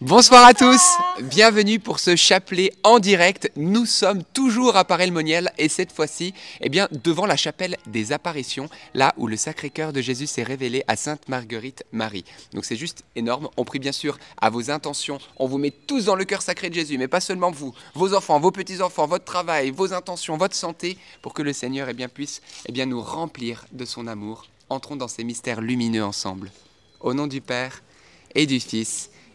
Bonsoir à tous, bienvenue pour ce chapelet en direct. Nous sommes toujours à Paray-le-Monial et cette fois-ci, eh bien, devant la chapelle des apparitions, là où le Sacré-Cœur de Jésus s'est révélé à Sainte Marguerite Marie. Donc c'est juste énorme. On prie bien sûr à vos intentions. On vous met tous dans le cœur sacré de Jésus, mais pas seulement vous, vos enfants, vos petits-enfants, votre travail, vos intentions, votre santé, pour que le Seigneur eh bien, puisse eh bien, nous remplir de son amour. Entrons dans ces mystères lumineux ensemble. Au nom du Père et du Fils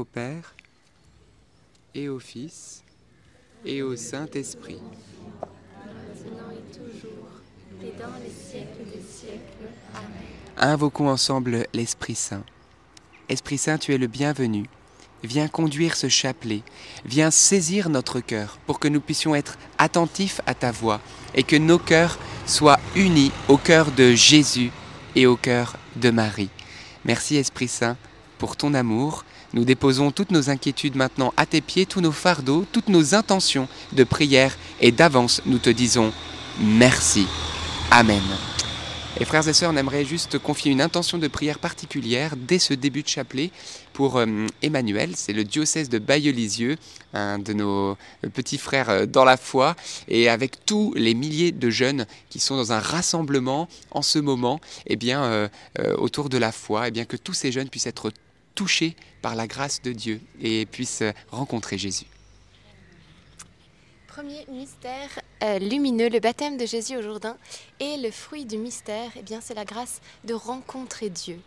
au Père, et au Fils, et au Saint-Esprit. Maintenant et toujours, et dans les siècles des siècles. Amen. Invoquons ensemble l'Esprit Saint. Esprit Saint, tu es le bienvenu. Viens conduire ce chapelet, viens saisir notre cœur pour que nous puissions être attentifs à ta voix et que nos cœurs soient unis au cœur de Jésus et au cœur de Marie. Merci Esprit Saint pour ton amour. Nous déposons toutes nos inquiétudes maintenant à tes pieds, tous nos fardeaux, toutes nos intentions de prière et d'avance nous te disons merci. Amen. Et frères et sœurs, on aimerait juste confier une intention de prière particulière dès ce début de chapelet pour euh, Emmanuel. C'est le diocèse de Bayeux-Lisieux, un de nos petits frères euh, dans la foi, et avec tous les milliers de jeunes qui sont dans un rassemblement en ce moment, eh bien, euh, euh, autour de la foi, eh bien, que tous ces jeunes puissent être touchés par la grâce de Dieu et puissent rencontrer Jésus. Premier mystère lumineux, le baptême de Jésus au Jourdain. Et le fruit du mystère, eh bien, c'est la grâce de rencontrer Dieu.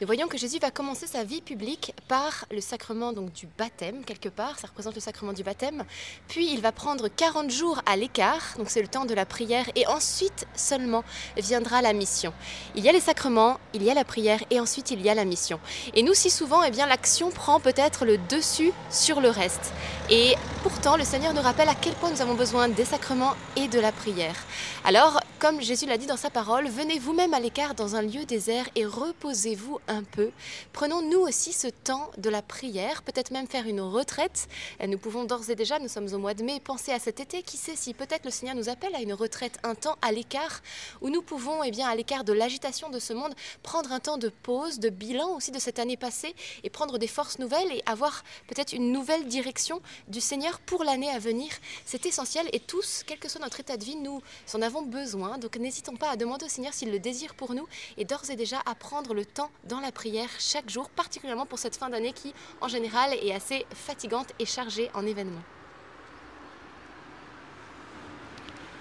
Nous voyons que Jésus va commencer sa vie publique par le sacrement donc, du baptême, quelque part, ça représente le sacrement du baptême. Puis il va prendre 40 jours à l'écart, donc c'est le temps de la prière, et ensuite seulement viendra la mission. Il y a les sacrements, il y a la prière, et ensuite il y a la mission. Et nous, si souvent, eh bien, l'action prend peut-être le dessus sur le reste. Et pourtant, le Seigneur nous rappelle à quel point nous avons besoin des sacrements et de la prière. Alors, Comme Jésus l'a dit dans sa parole, venez vous-même à l'écart dans un lieu désert et reposez-vous un peu. Prenons nous aussi ce temps de la prière, peut-être même faire une retraite. Nous pouvons d'ores et déjà, nous sommes au mois de mai, penser à cet été. Qui sait si peut-être le Seigneur nous appelle à une retraite, un temps à l'écart, où nous pouvons, eh bien, à l'écart de l'agitation de ce monde, prendre un temps de pause, de bilan aussi de cette année passée et prendre des forces nouvelles et avoir peut-être une nouvelle direction du Seigneur pour l'année à venir. C'est essentiel et tous, quel que soit notre état de vie, nous en avons besoin. Donc n'hésitons pas à demander au Seigneur s'il le désire pour nous et d'ores et déjà à prendre le temps dans la prière chaque jour, particulièrement pour cette fin d'année qui, en général, est assez fatigante et chargée en événements.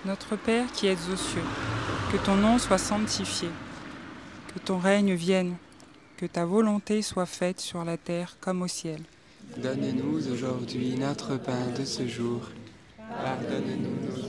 Notre Père qui es aux cieux, que ton nom soit sanctifié, que ton règne vienne, que ta volonté soit faite sur la terre comme au ciel. Donne-nous aujourd'hui notre pain de ce jour. Pardonne-nous nos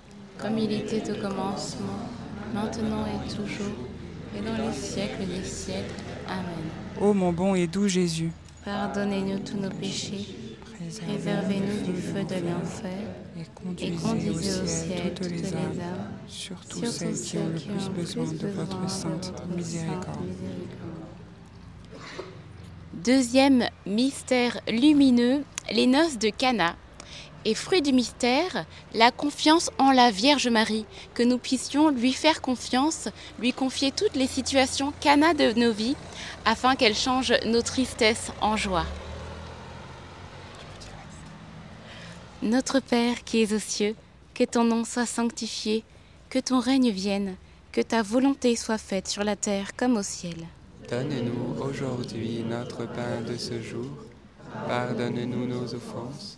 Comme il était au commencement, maintenant et toujours, et dans les siècles des siècles. Amen. Ô mon bon et doux Jésus, Pardonnez-nous tous nos péchés, préservez-nous du feu de l'enfer, et et conduisez, au ciel toutes les âmes, surtout surtout celles qui ont le plus besoin de votre besoin sainte miséricorde. Deuxième mystère lumineux, les noces de Cana. Et fruit du mystère, la confiance en la Vierge Marie, que nous puissions lui faire confiance, lui confier toutes les situations cana de nos vies, afin qu'elle change nos tristesses en joie. Notre Père qui es aux cieux, que ton nom soit sanctifié, que ton règne vienne, que ta volonté soit faite sur la terre comme au ciel. Donne-nous aujourd'hui notre pain de ce jour. Pardonne-nous nos offenses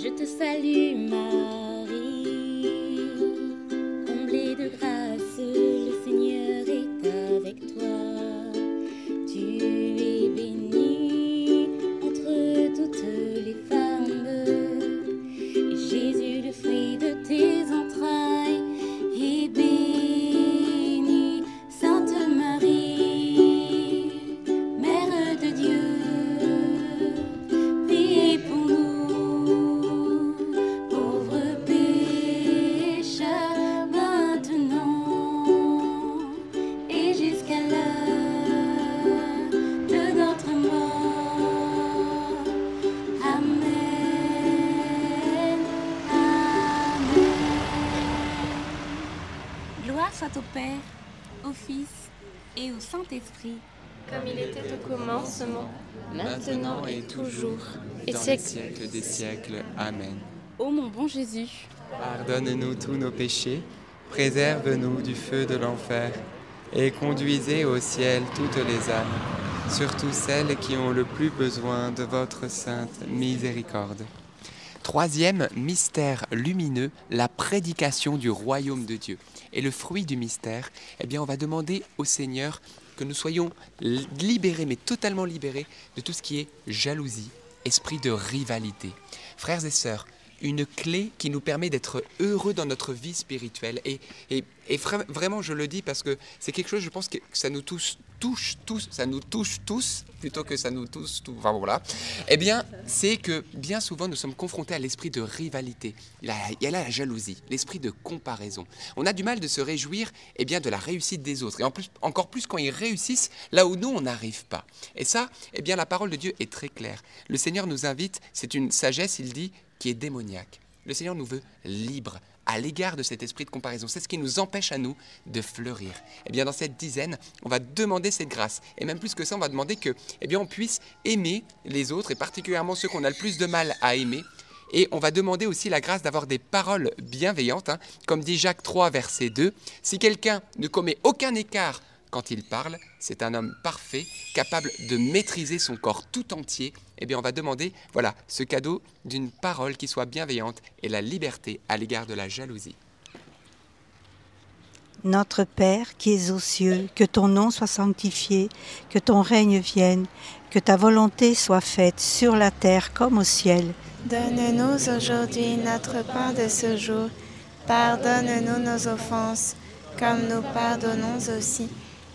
Je te salue Marie, comblée de grâce, commencement, Maintenant et toujours, et dans les siècle. siècles des siècles. Amen. Ô mon bon Jésus, Pardonne-nous tous nos péchés, préserve-nous du feu de l'enfer, et conduisez au ciel toutes les âmes, surtout celles qui ont le plus besoin de votre sainte miséricorde. Troisième mystère lumineux, la prédication du royaume de Dieu. Et le fruit du mystère, eh bien, on va demander au Seigneur que nous soyons li- libérés, mais totalement libérés de tout ce qui est jalousie, esprit de rivalité. Frères et sœurs, une clé qui nous permet d'être heureux dans notre vie spirituelle. Et, et- et vra- vraiment, je le dis parce que c'est quelque chose, je pense que ça nous touche, tous, ça nous touche tous, plutôt que ça nous touche tous. Enfin voilà. Eh bien, c'est que bien souvent, nous sommes confrontés à l'esprit de rivalité. Il y a, a la jalousie, l'esprit de comparaison. On a du mal de se réjouir eh bien, de la réussite des autres. Et en plus, encore plus quand ils réussissent là où nous, on n'arrive pas. Et ça, eh bien, la parole de Dieu est très claire. Le Seigneur nous invite, c'est une sagesse, il dit, qui est démoniaque. Le Seigneur nous veut libres à l'égard de cet esprit de comparaison. C'est ce qui nous empêche à nous de fleurir. Eh bien, dans cette dizaine, on va demander cette grâce. Et même plus que ça, on va demander que, eh bien, on puisse aimer les autres, et particulièrement ceux qu'on a le plus de mal à aimer. Et on va demander aussi la grâce d'avoir des paroles bienveillantes, hein. comme dit Jacques 3, verset 2. Si quelqu'un ne commet aucun écart quand il parle, c'est un homme parfait, capable de maîtriser son corps tout entier. Eh bien, on va demander, voilà, ce cadeau d'une parole qui soit bienveillante et la liberté à l'égard de la jalousie. Notre Père qui es aux cieux, que ton nom soit sanctifié, que ton règne vienne, que ta volonté soit faite sur la terre comme au ciel. Donne-nous aujourd'hui notre pain de ce jour. Pardonne-nous nos offenses, comme nous pardonnons aussi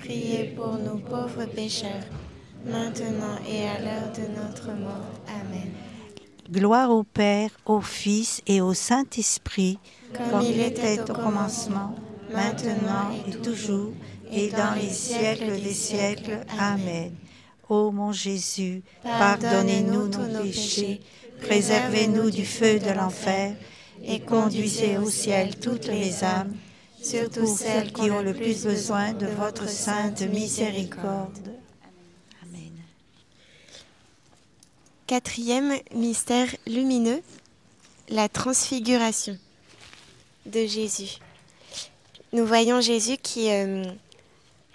priez pour nous pauvres pécheurs, maintenant et à l'heure de notre mort. Amen. Gloire au Père, au Fils et au Saint-Esprit, Comme il était au commencement, maintenant et toujours, et dans les siècles des siècles. Amen. Ô mon Jésus, pardonnez-nous nos péchés, Préservez-nous du feu de l'enfer et conduisez au ciel toutes les âmes, surtout celles qui ont le plus besoin de votre sainte miséricorde. Amen. Quatrième mystère lumineux, la transfiguration de Jésus. Nous voyons Jésus qui euh,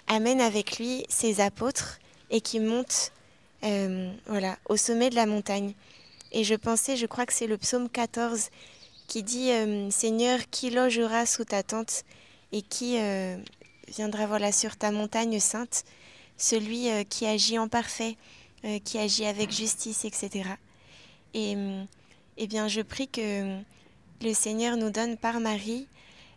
amène avec lui ses apôtres et qui monte euh, voilà, au sommet de la montagne. Et je pensais, je crois que c'est le psaume 14 qui dit euh, Seigneur, qui logera sous ta tente et qui euh, viendra voilà sur ta montagne sainte, celui euh, qui agit en parfait, qui agit avec justice, etc. Et euh, eh bien, je prie que le Seigneur nous donne par Marie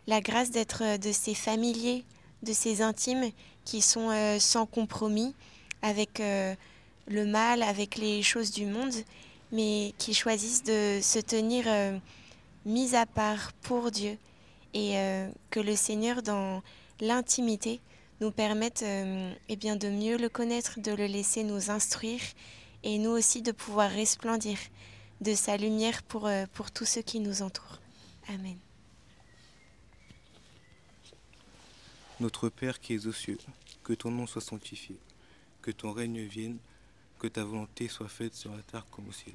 la grâce d'être de ses familiers, de ses intimes qui sont sans compromis avec le mal, avec les choses du monde, mais qui choisissent de se tenir mis à part pour Dieu et euh, que le Seigneur dans l'intimité nous permette euh, eh bien de mieux le connaître, de le laisser nous instruire et nous aussi de pouvoir resplendir de sa lumière pour, euh, pour tous ceux qui nous entourent. Amen. Notre Père qui es aux cieux, que ton nom soit sanctifié, que ton règne vienne, que ta volonté soit faite sur la terre comme au ciel.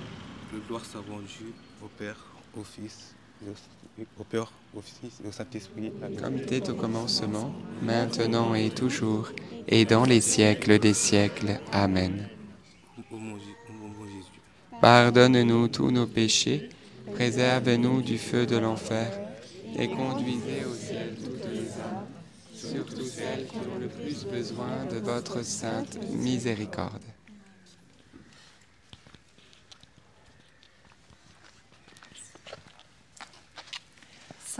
Gloire soit rendue au Père, au Fils et au, et au Père, au Fils et au Saint-Esprit. Comme il était au commencement, maintenant et toujours, et dans les siècles des siècles. Amen. Pardonne-nous tous nos péchés, préserve-nous du feu de l'enfer, et conduisez au ciel toutes les âmes, surtout celles qui ont le plus besoin de votre sainte miséricorde.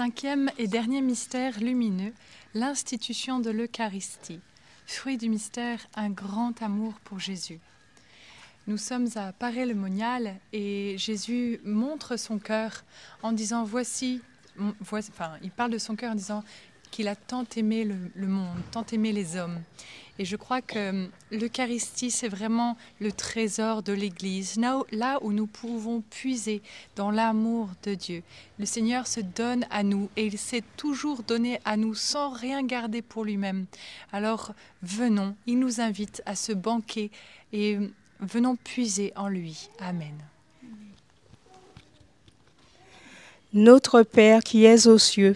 Cinquième et dernier mystère lumineux, l'institution de l'Eucharistie. Fruit du mystère, un grand amour pour Jésus. Nous sommes à Paray-le-Monial et Jésus montre son cœur en disant voici, voici- enfin, il parle de son cœur en disant qu'il a tant aimé le, monde, tant aimé les hommes. Et je crois que hum, l'Eucharistie, c'est vraiment le trésor de l'Église, là où, là où nous pouvons puiser dans l'amour de Dieu. Le Seigneur se donne à nous et il s'est toujours donné à nous sans rien garder pour lui-même. Alors venons, il nous invite à ce banquet et hum, venons puiser en lui. Amen. Notre Père qui es aux cieux,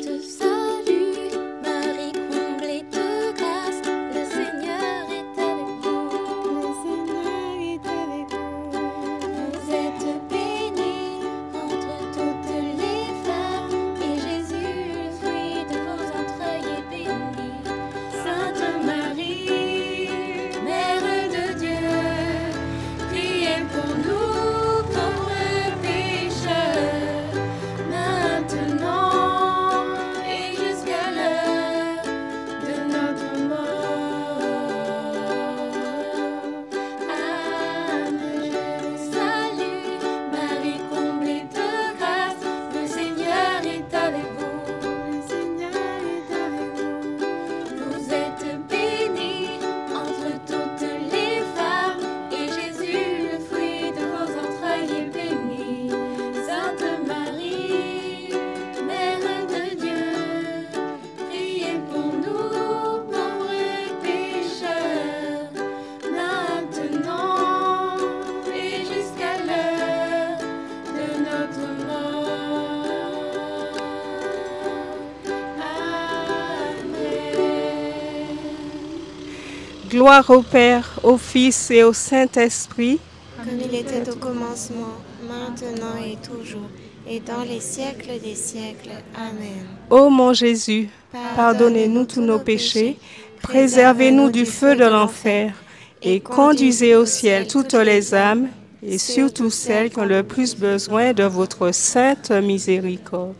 Gloire au Père, au Fils et au Saint-Esprit. Comme il était au commencement, maintenant et toujours, et dans les siècles des siècles. Amen. Ô mon Jésus, pardonnez-nous tous nos péchés, préservez-nous du feu de l'enfer, et conduisez au ciel toutes les âmes, et surtout celles qui ont le plus besoin de votre sainte miséricorde.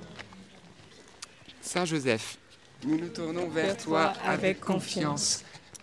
Saint Joseph, nous nous tournons vers toi avec confiance.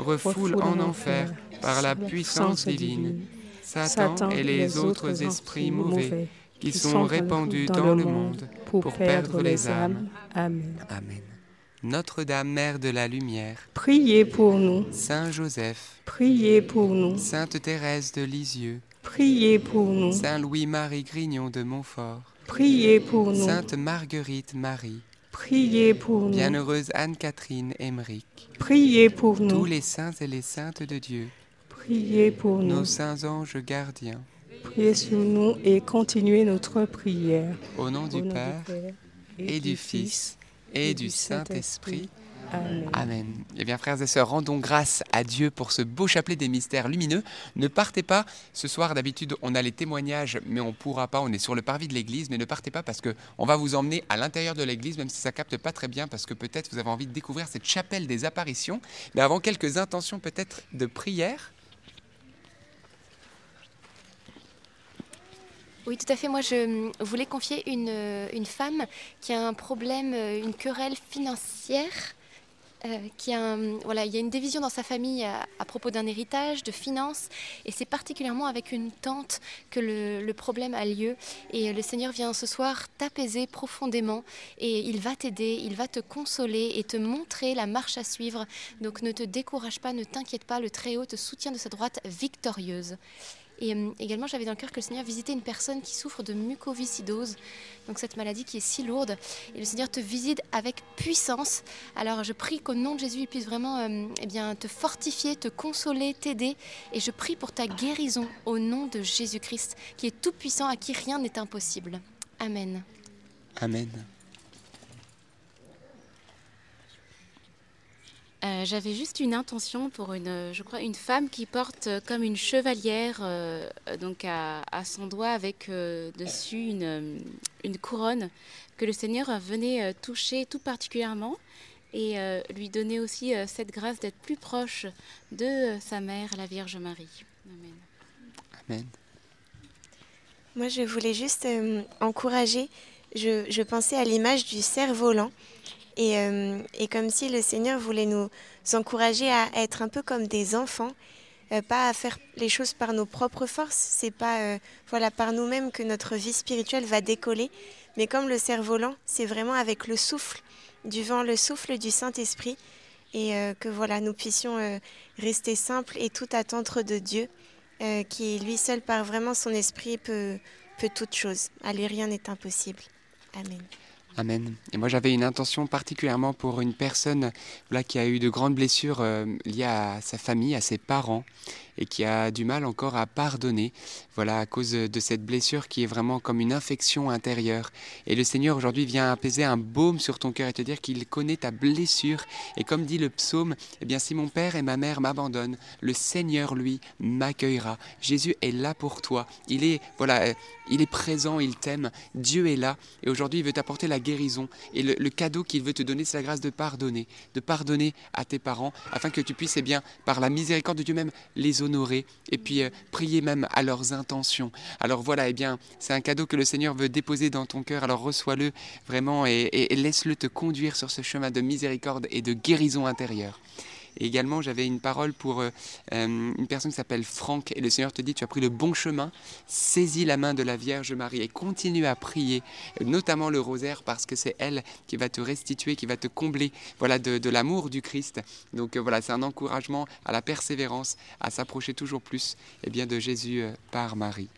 refoule en enfer par la puissance divine. Satan et les autres esprits mauvais qui sont répandus dans le monde pour perdre les âmes. Amen. Amen. Notre-Dame, Mère de la Lumière, Priez pour nous, Saint Joseph, priez pour nous, Sainte Thérèse de Lisieux, priez pour nous, Saint Louis-Marie Grignon de Montfort, priez pour nous, Sainte Marguerite Marie, priez pour nous, Bienheureuse Anne-Catherine Emmerich, priez pour tous les saints et les saintes de Dieu, priez pour nous, nos saints anges gardiens, priez sur nous et continuez notre prière. au nom du nom Père et du Fils et du Saint-Esprit. Amen. Amen. Eh bien, frères et sœurs, rendons grâce à Dieu pour ce beau chapelet des mystères lumineux. Ne partez pas. Ce soir, d'habitude, on a les témoignages, mais on pourra pas. On est sur le parvis de l'église, mais ne partez pas parce que on va vous emmener à l'intérieur de l'église, même si ça capte pas très bien, parce que peut-être vous avez envie de découvrir cette chapelle des apparitions. Mais avant, quelques intentions peut-être de prière. Oui, tout à fait. Moi, je hum, voulais confier une, euh, une femme qui a un problème, euh, une querelle financière. Euh, qui a, un- voilà, il y a une division dans sa famille à, à propos d'un héritage, de finances, et c'est particulièrement avec une tante que le, le problème a lieu. Et le Seigneur vient ce soir t'apaiser profondément, et il va t'aider, il va te consoler et te montrer la marche à suivre. Donc ne te décourage pas, ne t'inquiète pas, le Très-Haut te soutient de sa droite victorieuse. Et euh, également, j'avais dans le cœur que le Seigneur visitait une personne qui souffre de mucoviscidose, donc cette maladie qui est si lourde. Et le Seigneur te visite avec puissance. Alors je prie qu'au nom de Jésus, il puisse vraiment euh, eh bien, te fortifier, te consoler, t'aider. Et je prie pour ta guérison au nom de Jésus-Christ, qui est tout puissant, à qui rien n'est impossible. Amen. Amen. Euh, J'avais juste une intention pour une, euh, je crois, une femme qui porte euh, comme une chevalière, euh, donc à, à son doigt avec euh, dessus une, une couronne que le Seigneur venait toucher tout particulièrement et euh, lui donner aussi euh, cette grâce d'être plus proche de euh, sa mère, la Vierge Marie. Amen. Amen. Moi, je voulais juste euh, encourager. Je, je pensais à l'image du cerf-volant. Et, euh, et comme si le Seigneur voulait nous encourager à être un peu comme des enfants, euh, pas à faire les choses par nos propres forces. C'est pas euh, voilà par nous-mêmes que notre vie spirituelle va décoller, mais comme le cerf-volant, c'est vraiment avec le souffle du vent, le souffle du Saint-Esprit, et que voilà nous puissions rester simples et tout attendre de Dieu qui lui seul par vraiment son esprit peut, peut toute chose. À rien n'est impossible. Amen. Amen. Et moi j'avais une intention particulièrement pour une personne là, qui a eu de grandes blessures euh, liées à sa famille, à ses parents, et qui a du mal encore à pardonner, voilà, à cause de cette blessure qui est vraiment comme une infection intérieure. Et le Seigneur aujourd'hui vient apaiser un baume sur ton cœur et te dire qu'il connaît ta blessure. Et comme dit le psaume, eh bien si mon père et ma mère m'abandonnent, le Seigneur lui m'accueillera. Jésus est là pour toi. Il est voilà, euh, il est présent, il t'aime. Dieu est là et aujourd'hui il veut t'apporter la guérison et le, cadeau qu'il veut te donner, c'est la grâce de pardonner, de pardonner à tes parents afin que tu puisses eh bien par la miséricorde de Dieu même les honorer et puis euh, prier même à leurs intentions. Alors voilà, eh bien c'est un cadeau que le Seigneur veut déposer dans ton cœur. Alors reçois-le vraiment et, laisse-le te conduire sur ce chemin de miséricorde et de guérison intérieure. Et également, j'avais une parole pour euh, euh, une personne qui s'appelle Franck. Et le Seigneur te dit, tu as pris le bon chemin, saisis la main de la Vierge Marie et continue à prier, notamment le rosaire, parce que c'est elle qui va te restituer, qui va te combler voilà, de, l'amour du Christ. Donc euh, voilà, c'est un encouragement à la persévérance, à s'approcher toujours plus eh bien, de Jésus par Marie.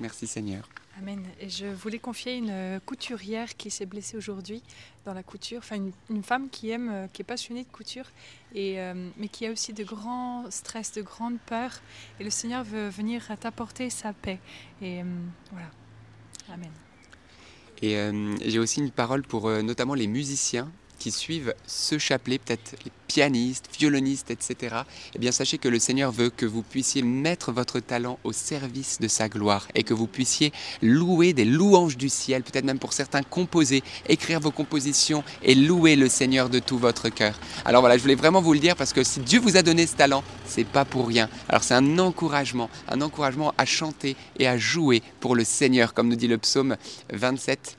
Merci Seigneur. Amen. Et je voulais confier une euh, couturière qui s'est blessée aujourd'hui dans la couture, enfin une, femme qui aime, euh, qui est passionnée de couture, et, euh, mais qui a aussi de grands stress, de grandes peurs. Et le Seigneur veut venir t'apporter sa paix. Et voilà. Amen. Et j'ai aussi une parole pour notamment les musiciens qui suivent ce chapelet, peut-être les pianistes, violonistes, etc. Eh bien, sachez que le Seigneur veut que vous puissiez mettre votre talent au service de sa gloire et que vous puissiez louer des louanges du ciel, peut-être même pour certains composer, écrire vos compositions et louer le Seigneur de tout votre cœur. Alors voilà, je voulais vraiment vous le dire parce que si Dieu vous a donné ce talent, c'est pas pour rien. Alors c'est un encouragement, un encouragement à chanter et à jouer pour le Seigneur, comme nous dit le psaume 27.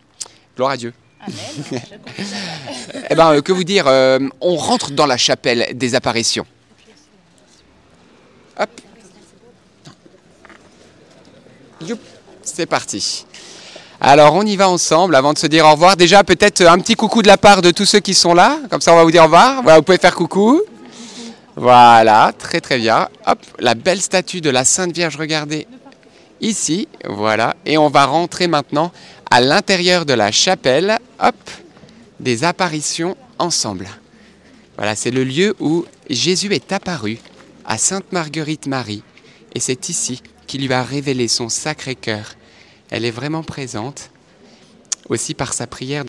Gloire à Dieu. Eh ben, euh, que vous dire, euh, on rentre dans la chapelle des apparitions. Hop. C'est parti. Alors, on y va ensemble avant de se dire au revoir. Déjà, peut-être un petit coucou de la part de tous ceux qui sont là. Comme ça, on va vous dire au revoir. Voilà, vous pouvez faire coucou. Voilà, très très bien. Hop, la belle statue de la Sainte Vierge, regardez. Ici, voilà. Et on va rentrer maintenant à l'intérieur de la chapelle. Hop, des apparitions ensemble. Voilà, c'est le lieu où Jésus est apparu à Sainte Marguerite Marie. Et c'est ici qu'il lui a révélé son sacré cœur. Elle est vraiment présente, aussi par sa prière